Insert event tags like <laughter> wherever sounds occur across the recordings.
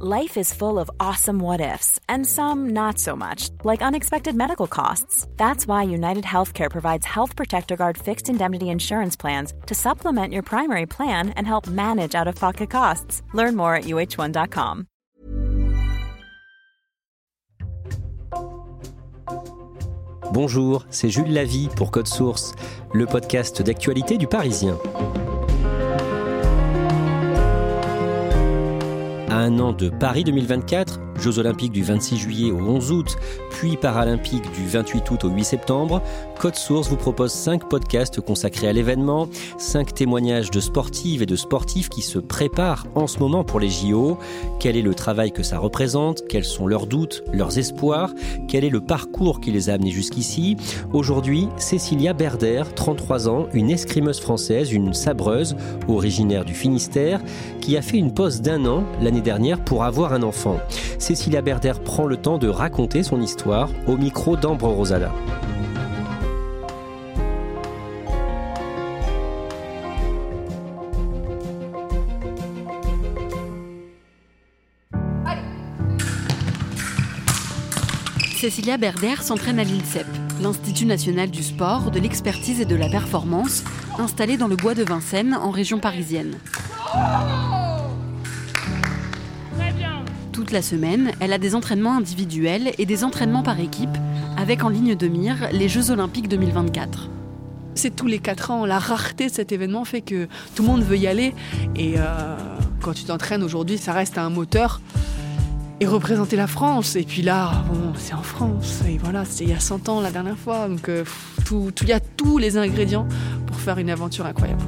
Life is full of awesome what ifs, and some not so much, like unexpected medical costs. That's why United Healthcare provides Health Protector Guard fixed indemnity insurance plans to supplement your primary plan and help manage out of pocket costs. Learn more at uh1.com. Bonjour, c'est Jules Lavie pour Code Source, le podcast d'actualité du Parisien. À un an de Paris 2024, Jeux olympiques du 26 juillet au 11 août, puis paralympiques du 28 août au 8 septembre, Code Source vous propose 5 podcasts consacrés à l'événement, 5 témoignages de sportives et de sportifs qui se préparent en ce moment pour les JO. Quel est le travail que ça représente? Quels sont leurs doutes, leurs espoirs? Quel est le parcours qui les a amenés jusqu'ici? Aujourd'hui, Cécilia Berder, 33 ans, une escrimeuse française, une sabreuse, originaire du Finistère, qui a fait une pause d'un an l'année dernière pour avoir un enfant. Cécilia Berder prend le temps de raconter son histoire au micro d'Ambre Rosala. Cécilia Berder s'entraîne à l'INSEP, l'Institut national du sport, de l'expertise et de la performance, installé dans le bois de Vincennes, en région parisienne. Toute la semaine, elle a des entraînements individuels et des entraînements par équipe, avec en ligne de mire les Jeux olympiques 2024. C'est tous les 4 ans, la rareté de cet événement fait que tout le monde veut y aller. Et euh, quand tu t'entraînes aujourd'hui, ça reste un moteur et représenter la France. Et puis là, bon, c'est en France. Et voilà, c'était il y a 100 ans la dernière fois. Donc euh, tout, il y a tous les ingrédients pour faire une aventure incroyable.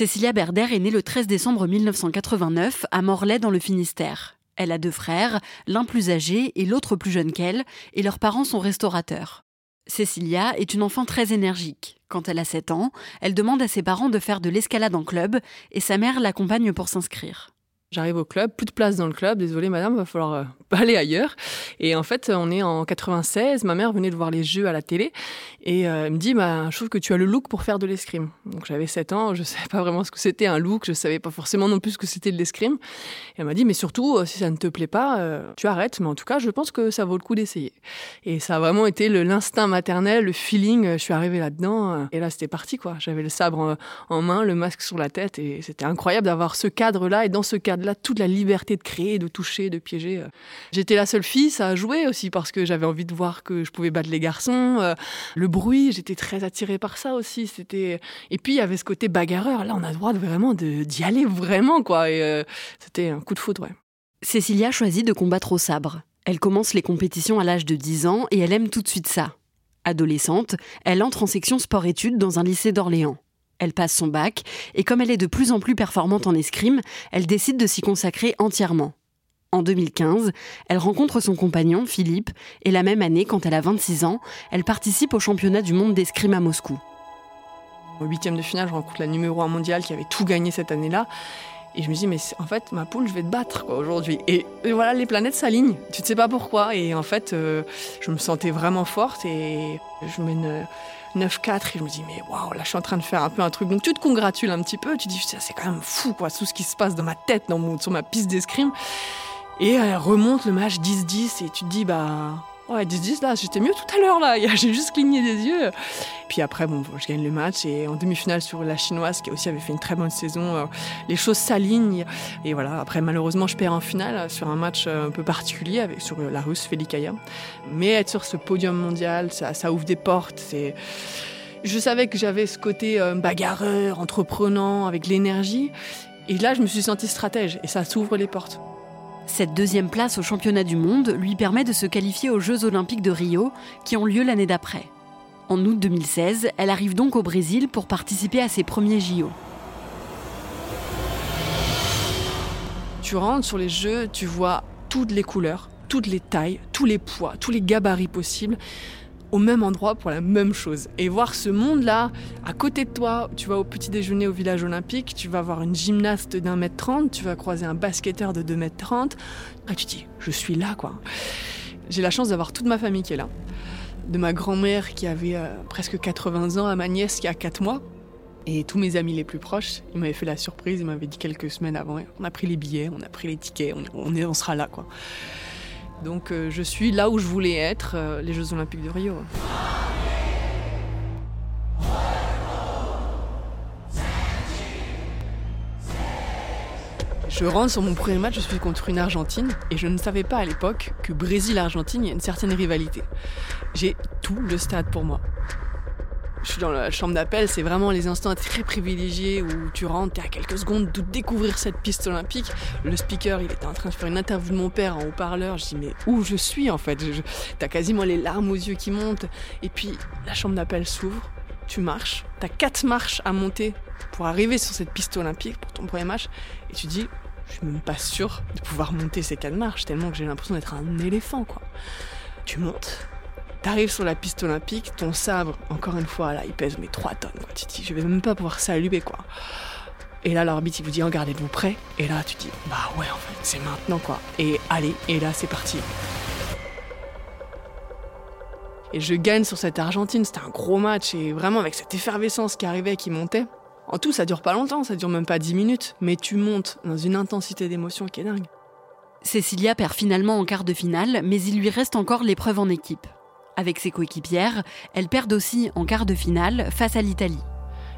Cécilia Berder est née le 13 décembre 1989 à Morlaix dans le Finistère. Elle a deux frères, l'un plus âgé et l'autre plus jeune qu'elle, et leurs parents sont restaurateurs. Cécilia est une enfant très énergique. Quand elle a 7 ans, elle demande à ses parents de faire de l'escalade en club et sa mère l'accompagne pour s'inscrire. J'arrive au club, plus de place dans le club, désolée madame, va falloir euh, <laughs> aller ailleurs. Et en fait, on est en 96, ma mère venait de voir les jeux à la télé et euh, elle me dit bah, je trouve que tu as le look pour faire de l'escrime. Donc j'avais 7 ans, je savais pas vraiment ce que c'était un look, je savais pas forcément non plus ce que c'était de l'escrime. Et elle m'a dit mais surtout euh, si ça ne te plaît pas, tu arrêtes, mais en tout cas, je pense que ça vaut le coup d'essayer. Et ça a vraiment été l'instinct maternel, le feeling, je suis arrivée là-dedans et là c'était parti quoi. J'avais le sabre en main, le masque sur la tête et c'était incroyable d'avoir ce cadre là et dans ce cadre là toute la liberté de créer, de toucher, de piéger. J'étais la seule fille, ça a joué aussi parce que j'avais envie de voir que je pouvais battre les garçons. Euh. Le bruit, j'étais très attirée par ça aussi. C'était et puis il y avait ce côté bagarreur. Là, on a le droit vraiment d'y aller vraiment quoi. Euh, c'était un coup de foudre. Cécilia choisit de combattre au sabre. Elle commence les compétitions à l'âge de 10 ans et elle aime tout de suite ça. Adolescente, elle entre en section sport-études dans un lycée d'Orléans. Elle passe son bac et comme elle est de plus en plus performante en escrime, elle décide de s'y consacrer entièrement. En 2015, elle rencontre son compagnon, Philippe, et la même année, quand elle a 26 ans, elle participe au championnat du monde d'escrime à Moscou. Au huitième de finale, je rencontre la numéro 1 mondiale qui avait tout gagné cette année-là. Et je me dis, mais en fait, ma poule, je vais te battre aujourd'hui. Et, voilà, les planètes s'alignent. Tu ne sais pas pourquoi. Et en fait, euh, je me sentais vraiment forte et je mène 9-4 et je me dis mais waouh là je suis en train de faire un peu un truc. Donc tu te congratules un petit peu tu dis c'est quand même fou quoi tout ce qui se passe dans ma tête dans mon, sur ma piste d'escrime. Et elle remonte le match 10-10 et tu te dis bah Ouais, 10-10, là, j'étais mieux tout à l'heure, là. <laughs> J'ai juste cligné des yeux. Puis après, bon, je gagne le match et en demi-finale sur la chinoise, qui aussi avait fait une très bonne saison, euh, les choses s'alignent. Et voilà, après, malheureusement, je perds en finale sur un match euh, un peu particulier avec, sur la russe Felikaya. Mais être sur ce podium mondial, ça, ça ouvre des portes. C'est. Je savais que j'avais ce côté euh, bagarreur, entreprenant, avec l'énergie. Et là, je me suis sentie stratège et ça s'ouvre les portes. Cette deuxième place au championnat du monde lui permet de se qualifier aux Jeux olympiques de Rio qui ont lieu l'année d'après. En août 2016, elle arrive donc au Brésil pour participer à ses premiers JO. Tu rentres sur les Jeux, tu vois toutes les couleurs, toutes les tailles, tous les poids, tous les gabarits possibles au même endroit pour la même chose. Et voir ce monde-là, à côté de toi, tu vas au petit déjeuner au village olympique, tu vas voir une gymnaste d'un mètre trente, tu vas croiser un basketteur de deux mètres trente. Et tu dis, je suis là, quoi. J'ai la chance d'avoir toute ma famille qui est là. De ma grand-mère qui avait euh, presque 80 ans à ma nièce qui a 4 mois. Et tous mes amis les plus proches, ils m'avaient fait la surprise, ils m'avaient dit quelques semaines avant, on a pris les billets, on a pris les tickets, on, on sera là, quoi. Donc euh, je suis là où je voulais être, euh, les Jeux Olympiques de Rio. Je rentre sur mon premier match, je suis contre une Argentine et je ne savais pas à l'époque que Brésil-Argentine, il y a une certaine rivalité. J'ai tout le stade pour moi je suis dans la chambre d'appel, c'est vraiment les instants très privilégiés où tu rentres, t'es à quelques secondes de découvrir cette piste olympique. Le speaker, il était en train de faire une interview de mon père en haut-parleur. Je dis, mais où je suis en fait? T'as quasiment les larmes aux yeux qui montent. Et puis, la chambre d'appel s'ouvre, tu marches, t'as quatre marches à monter pour arriver sur cette piste olympique pour ton premier match. Et tu dis, je suis même pas sûr de pouvoir monter ces quatre marches, tellement que j'ai l'impression d'être un éléphant, quoi. Tu montes, T'arrives sur la piste olympique, ton sabre, encore une fois, là, il pèse mes 3 tonnes. Quoi. Tu dis, je vais même pas pouvoir saluer, quoi. Et là, l'arbitre, il vous dit, regardez-vous prêt Et là, tu dis, bah ouais, en fait, c'est maintenant, quoi. Et allez, et là, c'est parti. Et je gagne sur cette Argentine, c'était un gros match, et vraiment avec cette effervescence qui arrivait, qui montait. En tout, ça dure pas longtemps, ça dure même pas 10 minutes, mais tu montes dans une intensité d'émotion qui est dingue. Cécilia perd finalement en quart de finale, mais il lui reste encore l'épreuve en équipe. Avec ses coéquipières, elles perdent aussi en quart de finale face à l'Italie.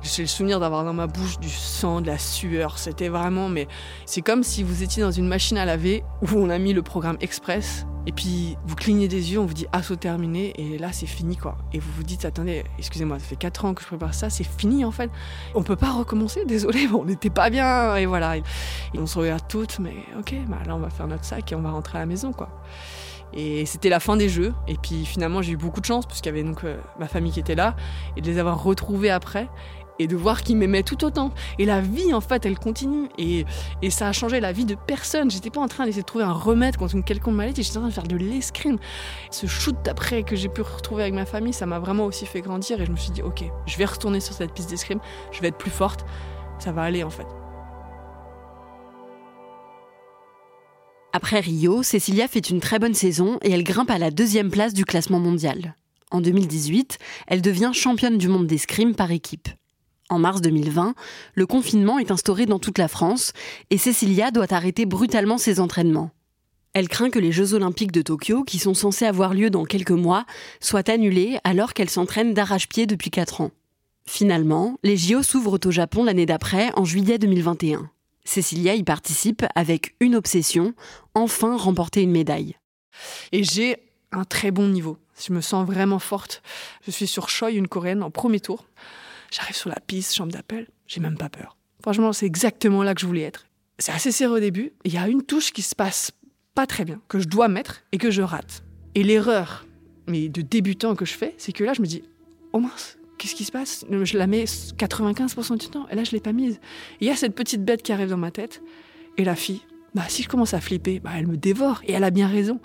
J'ai le souvenir d'avoir dans ma bouche du sang, de la sueur. C'était vraiment, mais c'est comme si vous étiez dans une machine à laver où on a mis le programme express. Et puis vous clignez des yeux, on vous dit assaut terminé, et là c'est fini quoi. Et vous vous dites attendez, excusez-moi, ça fait 4 ans que je prépare ça, c'est fini en fait. On peut pas recommencer, désolé, <laughs> on n'était pas bien, et voilà. Et on se regarde toutes, mais ok, bah là on va faire notre sac et on va rentrer à la maison quoi. Et c'était la fin des jeux. Et puis finalement, j'ai eu beaucoup de chance, puisqu'il y avait donc euh, ma famille qui était là, et de les avoir retrouvés après, et de voir qu'ils m'aimaient tout autant. Et la vie, en fait, elle continue. Et, et ça a changé la vie de personne. J'étais pas en train d'essayer de trouver un remède contre une quelconque maladie, j'étais en train de faire de l'escrime. Ce shoot d'après que j'ai pu retrouver avec ma famille, ça m'a vraiment aussi fait grandir. Et je me suis dit, ok, je vais retourner sur cette piste d'escrime, je vais être plus forte, ça va aller en fait. Après Rio, Cecilia fait une très bonne saison et elle grimpe à la deuxième place du classement mondial. En 2018, elle devient championne du monde d'escrime par équipe. En mars 2020, le confinement est instauré dans toute la France et Cecilia doit arrêter brutalement ses entraînements. Elle craint que les Jeux olympiques de Tokyo, qui sont censés avoir lieu dans quelques mois, soient annulés alors qu'elle s'entraîne d'arrache-pied depuis 4 ans. Finalement, les JO s'ouvrent au Japon l'année d'après, en juillet 2021. Cécilia y participe avec une obsession, enfin remporter une médaille. Et j'ai un très bon niveau. Je me sens vraiment forte. Je suis sur Choi, une coréenne, en premier tour. J'arrive sur la piste, chambre d'appel, j'ai même pas peur. Franchement, c'est exactement là que je voulais être. C'est assez serré au début. Il y a une touche qui se passe pas très bien, que je dois mettre et que je rate. Et l'erreur, mais de débutant que je fais, c'est que là, je me dis, oh mince, qu'est-ce qui se passe Je la mets 95% du temps, et là, je l'ai pas mise. Il y a cette petite bête qui arrive dans ma tête, et la fille, bah, si je commence à flipper, bah, elle me dévore, et elle a bien raison.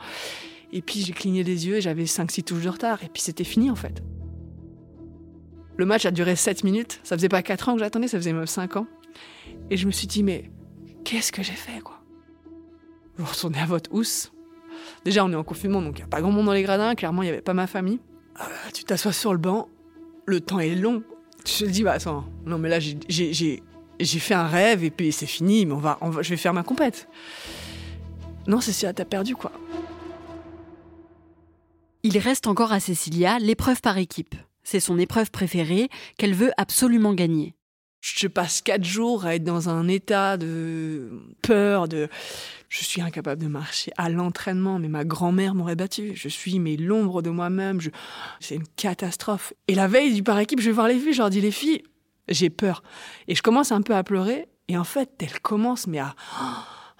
Et puis, j'ai cligné des yeux, et j'avais 5-6 touches de retard, et puis c'était fini, en fait. Le match a duré 7 minutes, ça faisait pas 4 ans que j'attendais, ça faisait même 5 ans. Et je me suis dit, mais qu'est-ce que j'ai fait, quoi? Vous retournez à votre housse. Déjà, on est en confinement, donc il n'y a pas grand monde dans les gradins, clairement, il n'y avait pas ma famille. Euh, tu t'assois sur le banc, le temps est long. Je te dis, bah attends, non mais là j'ai fait un rêve et puis c'est fini, mais on va, on va, je vais faire ma compète. Non, Cécilia, t'as perdu quoi. Il reste encore à Cécilia l'épreuve par équipe. C'est son épreuve préférée qu'elle veut absolument gagner je passe quatre jours à être dans un état de peur, de je suis incapable de marcher à l'entraînement, mais ma grand-mère m'aurait battu. Je suis mais l'ombre de moi-même. C'est une catastrophe. Et la veille du par équipe, je vais voir les filles, je leur dis les filles, j'ai peur. Et je commence un peu à pleurer. Et en fait, elles commencent mais à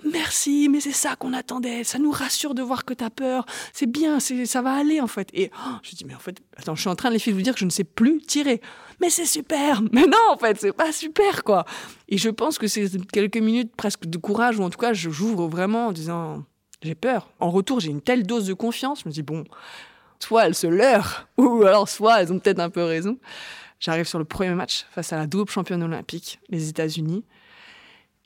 merci, mais c'est ça qu'on attendait. Ça nous rassure de voir que tu as peur. C'est bien, ça va aller en fait. Et oh, je dis, mais en fait, attends, je suis en train de les filles vous dire que je ne sais plus tirer. Mais c'est super. <laughs> Mais non, en fait, c'est pas super quoi. Et je pense que c'est quelques minutes presque de courage, ou en tout cas, j'ouvre vraiment en disant, j'ai peur. En retour, j'ai une telle dose de confiance. Je me dis, bon, soit elles se leurrent, <laughs> ou alors soit elles ont peut-être un peu raison. J'arrive sur le premier match face à la double championne olympique, les États-Unis.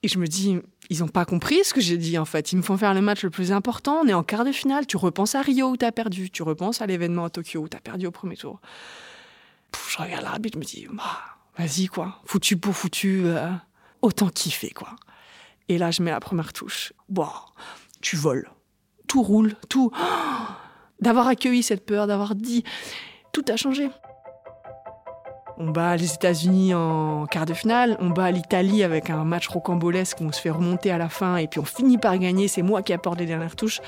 Et je me dis, ils n'ont pas compris ce que j'ai dit en fait. Ils me font faire le match le plus important. On est en quart de finale. Tu repenses à Rio où tu as perdu. Tu repenses à l'événement à Tokyo où tu as perdu au premier tour. je regarde l'arbitre, je me dis, bah, vas-y quoi. Foutu pour foutu. Euh, autant kiffer quoi. Et là, je mets la première touche. Bon, tu voles. Tout roule, tout. <gasps> d'avoir accueilli cette peur, d'avoir dit, tout a changé. On bat les États-Unis en quart de finale, on bat l'Italie avec un match rocambolesque où on se fait remonter à la fin et puis on finit par gagner. C'est moi qui apporte les dernières touches.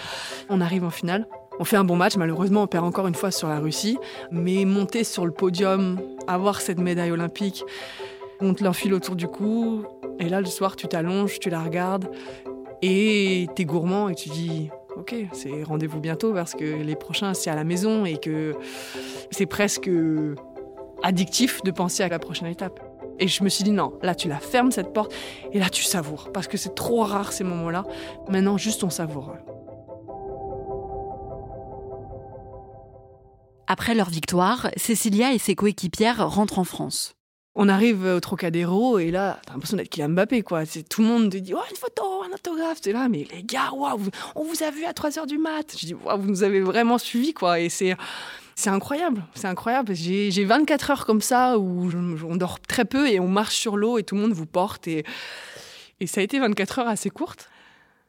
On arrive en finale. On fait un bon match, malheureusement on perd encore une fois sur la Russie, mais monter sur le podium, avoir cette médaille olympique, on te l'enfile autour du cou, et là le soir tu t'allonges, tu la regardes, et t'es gourmand et tu dis ok, c'est rendez-vous bientôt parce que les prochains c'est à la maison et que c'est presque addictif de penser à la prochaine étape. Et je me suis dit non, là tu la fermes cette porte et là tu savoures parce que c'est trop rare ces moments-là. Maintenant juste on savoure. Après leur victoire, Cécilia et ses coéquipières rentrent en France. On arrive au Trocadéro et là, t'as l'impression d'être Kylian Mbappé, quoi. C'est, tout le monde te dit, oh, une photo, un autographe. C'est là, mais les gars, on vous a vu à 3 h du mat. Je dis, vous nous avez vraiment suivi, quoi. Et c'est, c'est incroyable, c'est incroyable. J'ai 24 heures comme ça où on dort très peu et on marche sur l'eau et tout le monde vous porte. Et, ça a été 24 heures assez courtes.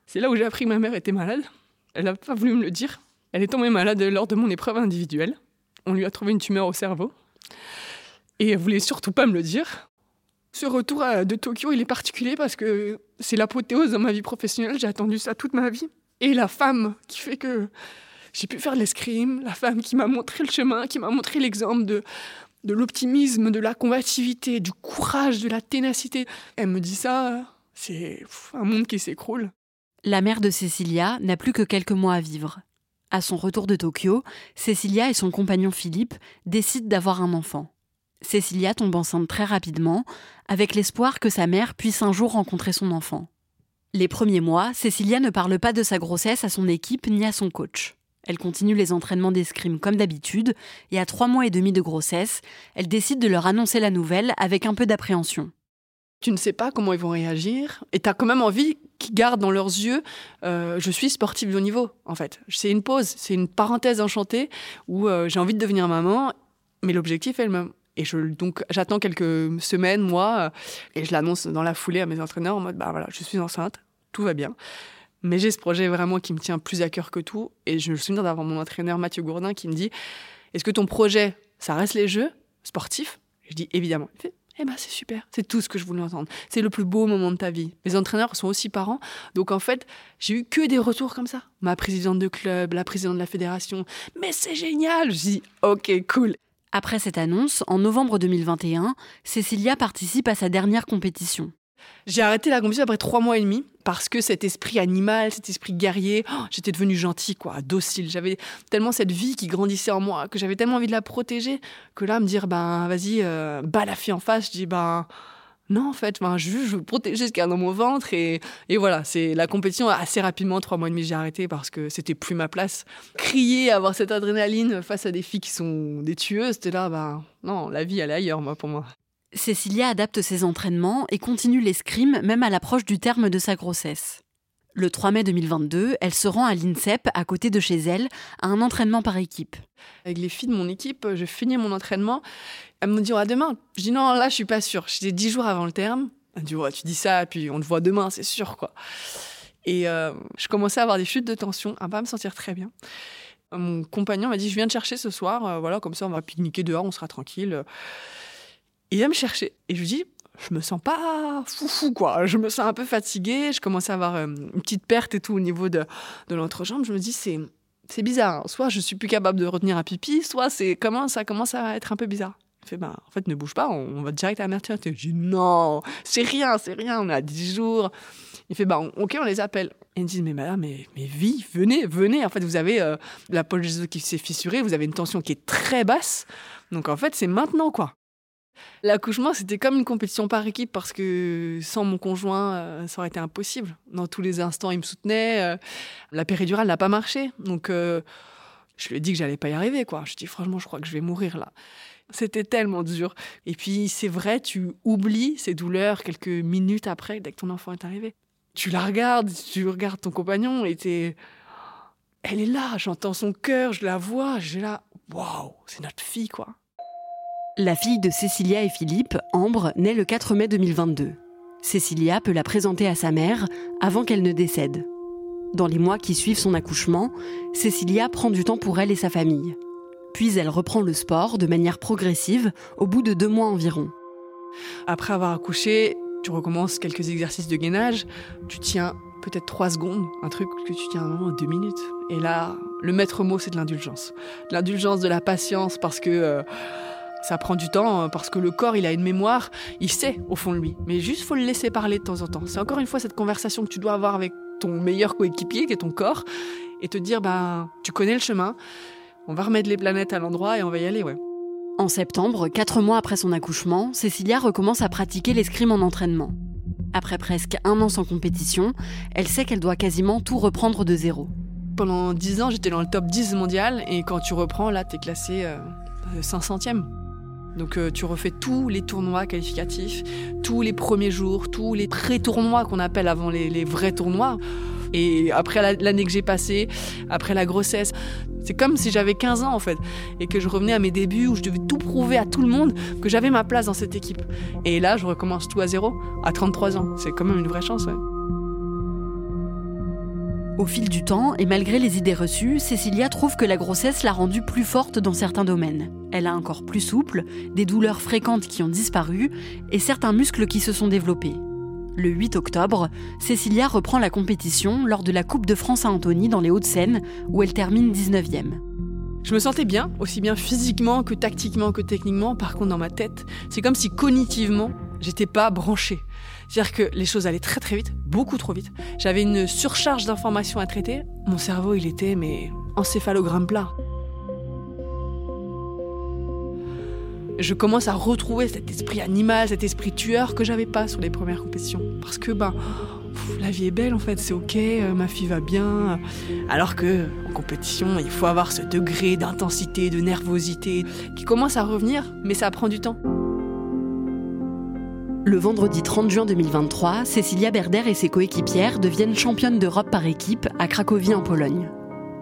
C'est là où j'ai appris que ma mère était malade. Elle n'a pas voulu me le dire. Elle est tombée malade lors de mon épreuve individuelle. On lui a trouvé une tumeur au cerveau. Et elle voulait surtout pas me le dire. Ce retour de Tokyo, il est particulier parce que c'est l'apothéose dans ma vie professionnelle. J'ai attendu ça toute ma vie. Et la femme qui fait que j'ai pu faire l'escrime, la femme qui m'a montré le chemin, qui m'a montré l'exemple de, de l'optimisme, de la combativité, du courage, de la ténacité. Elle me dit ça, c'est un monde qui s'écroule. La mère de Cécilia n'a plus que quelques mois à vivre. À son retour de Tokyo, Cécilia et son compagnon Philippe décident d'avoir un enfant. Cécilia tombe enceinte très rapidement, avec l'espoir que sa mère puisse un jour rencontrer son enfant. Les premiers mois, Cécilia ne parle pas de sa grossesse à son équipe ni à son coach. Elle continue les entraînements d'escrime comme d'habitude, et à trois mois et demi de grossesse, elle décide de leur annoncer la nouvelle avec un peu d'appréhension. Tu ne sais pas comment ils vont réagir, et tu as quand même envie qu'ils gardent dans leurs yeux euh, je suis sportive de haut niveau, en fait. C'est une pause, c'est une parenthèse enchantée où euh, j'ai envie de devenir maman, mais l'objectif est le même. Et donc, j'attends quelques semaines, mois, et je l'annonce dans la foulée à mes entraîneurs en mode bah voilà, je suis enceinte, tout va bien. Mais j'ai ce projet vraiment qui me tient plus à cœur que tout. Et je me souviens d'avoir mon entraîneur Mathieu Gourdin qui me dit Est-ce que ton projet, ça reste les jeux sportifs? Je dis évidemment. Il fait Eh ben c'est super, c'est tout ce que je voulais entendre. C'est le plus beau moment de ta vie. Mes entraîneurs sont aussi parents. Donc en fait, j'ai eu que des retours comme ça. Ma présidente de club, la présidente de la fédération. Mais c'est génial Je dis Ok, cool. Après cette annonce, en novembre 2021, Cécilia participe à sa dernière compétition. J'ai arrêté la compétition après trois mois et demi parce que cet esprit animal, cet esprit guerrier, oh, j'étais devenue gentille, quoi, docile. J'avais tellement cette vie qui grandissait en moi que j'avais tellement envie de la protéger que là, me dire, ben vas-y, euh, bats la fille en face, je dis, ben non, en fait, je, veux, protéger ce qu'il y a dans mon ventre. Et, et voilà, c'est la compétition assez rapidement, trois mois et demi, j'ai arrêté parce que c'était plus ma place. Crier, avoir cette adrénaline face à des filles qui sont des tueuses, c'était là, ben non, la vie, elle est ailleurs, moi, pour moi. Cécilia adapte ses entraînements et continue l'escrime même à l'approche du terme de sa grossesse. Le 3 mai 2022, elle se rend à l'INSEP, à côté de chez elle, à un entraînement par équipe. Avec les filles de mon équipe, je finis mon entraînement. Elles me disent, à demain. Je dis, non, là, je suis pas sûre. J'étais dix jours avant le terme. Elle me dit, ouais, tu dis ça, puis on te voit demain, c'est sûr, quoi. Et euh, je commençais à avoir des chutes de tension, à pas me sentir très bien. Mon compagnon m'a dit, je viens te chercher ce soir, euh, voilà, comme ça, on va pique-niquer dehors, on sera tranquille. Il vient me chercher. Et je lui dis, je me sens pas foufou, quoi. Je me sens un peu fatiguée. Je commence à avoir euh, une petite perte et tout au niveau de, de l'entrejambe. Je me dis, c'est, c'est bizarre. Soit je suis plus capable de retenir un pipi, soit c'est comment ça commence à être un peu bizarre. Il fait, bah, en fait, ne bouge pas, on, va direct à la maternité. Je dis, non, c'est rien, c'est rien, on à 10 jours. Il fait, bah, ok, on les appelle. Et ils me disent, mais madame, mais, mais vie, venez, venez. En fait, vous avez euh, la poche qui s'est fissurée, vous avez une tension qui est très basse. Donc, en fait, c'est maintenant, quoi. L'accouchement, c'était comme une compétition par équipe parce que sans mon conjoint, euh, ça aurait été impossible. Dans tous les instants, il me soutenait. Euh, la péridurale n'a pas marché. Donc, je lui ai dit que j'allais pas y arriver, quoi. Je dis, franchement, je crois que je vais mourir là. C'était tellement dur. Et puis, c'est vrai, tu oublies ces douleurs quelques minutes après, dès que ton enfant est arrivé. Tu la regardes, tu regardes ton compagnon et t'es. Elle est là, j'entends son cœur, je la vois, j'ai là. Waouh, c'est notre fille, quoi. La fille de Cécilia et Philippe, Ambre, naît le 4 mai 2022. Cécilia peut la présenter à sa mère avant qu'elle ne décède. Dans les mois qui suivent son accouchement, Cécilia prend du temps pour elle et sa famille. Puis elle reprend le sport de manière progressive au bout de deux mois environ. Après avoir accouché, tu recommences quelques exercices de gainage, tu tiens peut-être trois secondes, un truc que tu tiens normalement deux minutes. Et là, le maître mot, c'est de l'indulgence. L'indulgence, de la patience, parce que euh, ça prend du temps, hein, parce que le corps, il a une mémoire, il sait au fond de lui. Mais juste, faut le laisser parler de temps en temps. C'est encore une fois cette conversation que tu dois avoir avec ton meilleur coéquipier, qui est ton corps, et te dire, ben, tu connais le chemin, on va remettre les planètes à l'endroit et on va y aller, ouais. En septembre, quatre mois après son accouchement, Cécilia recommence à pratiquer l'escrime en entraînement. Après presque un an sans compétition, elle sait qu'elle doit quasiment tout reprendre de zéro. Pendant dix ans, j'étais dans le top 10 mondial et quand tu reprends, là, t'es classé euh, 500e. Donc euh, tu refais tous les tournois qualificatifs, tous les premiers jours, tous les pré-tournois qu'on appelle avant les vrais tournois. Et après l'année que j'ai passée, après la grossesse, c'est comme si j'avais 15 ans en fait, et que je revenais à mes débuts où je devais tout prouver à tout le monde que j'avais ma place dans cette équipe. Et là, je recommence tout à zéro, à 33 ans. C'est quand même une vraie chance, ouais. Au fil du temps, et malgré les idées reçues, Cécilia trouve que la grossesse l'a rendue plus forte dans certains domaines. Elle a un corps plus souple, des douleurs fréquentes qui ont disparu, et certains muscles qui se sont développés. Le 8 octobre, Cécilia reprend la compétition lors de la Coupe de France à Antony dans les Hauts-de-Seine, où elle termine 19e. Je me sentais bien, aussi bien physiquement que tactiquement que techniquement. Par contre, dans ma tête, c'est comme si cognitivement, j'étais pas branchée. C'est-à-dire que les choses allaient très très vite, beaucoup trop vite. J'avais une surcharge d'informations à traiter. Mon cerveau, il était mais encéphalogramme plat. je commence à retrouver cet esprit animal, cet esprit tueur que j'avais pas sur les premières compétitions. Parce que ben, la vie est belle en fait, c'est ok, euh, ma fille va bien. Alors que en compétition, il faut avoir ce degré d'intensité, de nervosité qui commence à revenir, mais ça prend du temps. Le vendredi 30 juin 2023, Cécilia Berder et ses coéquipières deviennent championnes d'Europe par équipe à Cracovie en Pologne.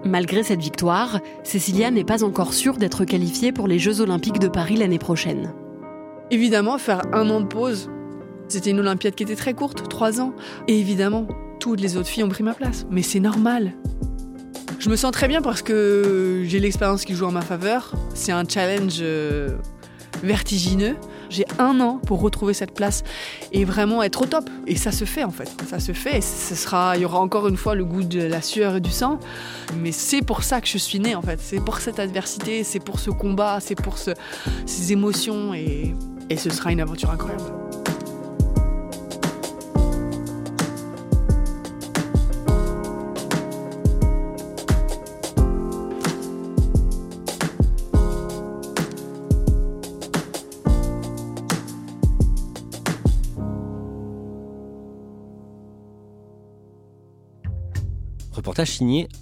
Malgré cette victoire, Cécilia n'est pas encore sûre d'être qualifiée pour les Jeux Olympiques de Paris l'année prochaine. Évidemment, faire un an de pause, c'était une Olympiade qui était très courte, trois ans. Et évidemment, toutes les autres filles ont pris ma place. Mais c'est normal. Je me sens très bien parce que j'ai l'expérience qui joue en ma faveur. C'est un challenge euh, vertigineux. J'ai un an pour retrouver cette place et vraiment être au top. Et ça se fait en fait. Ça se fait. Et ce sera, il y aura encore une fois le goût de la sueur et du sang. Mais c'est pour ça que je suis née en fait. C'est pour cette adversité, c'est pour ce combat, c'est pour ces émotions et, et ce sera une aventure incroyable.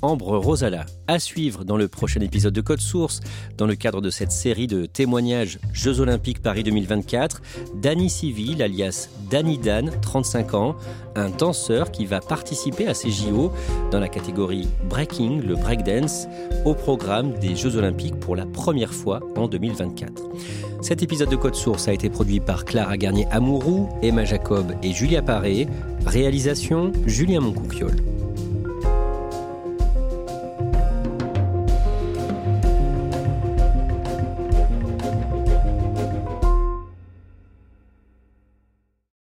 Ambre Rosala. À suivre dans le prochain épisode de Code Source, dans le cadre de cette série de témoignages Jeux Olympiques Paris 2024, Danny Civil, alias Danny Dan, 35 ans, un danseur qui va participer à ces JO dans la catégorie Breaking, le breakdance, au programme des Jeux Olympiques pour la première fois en 2024. Cet épisode de Code Source a été produit par Clara Garnier-Amouroux, Emma Jacob et Julia Paré. Réalisation Julien Moncouquiole.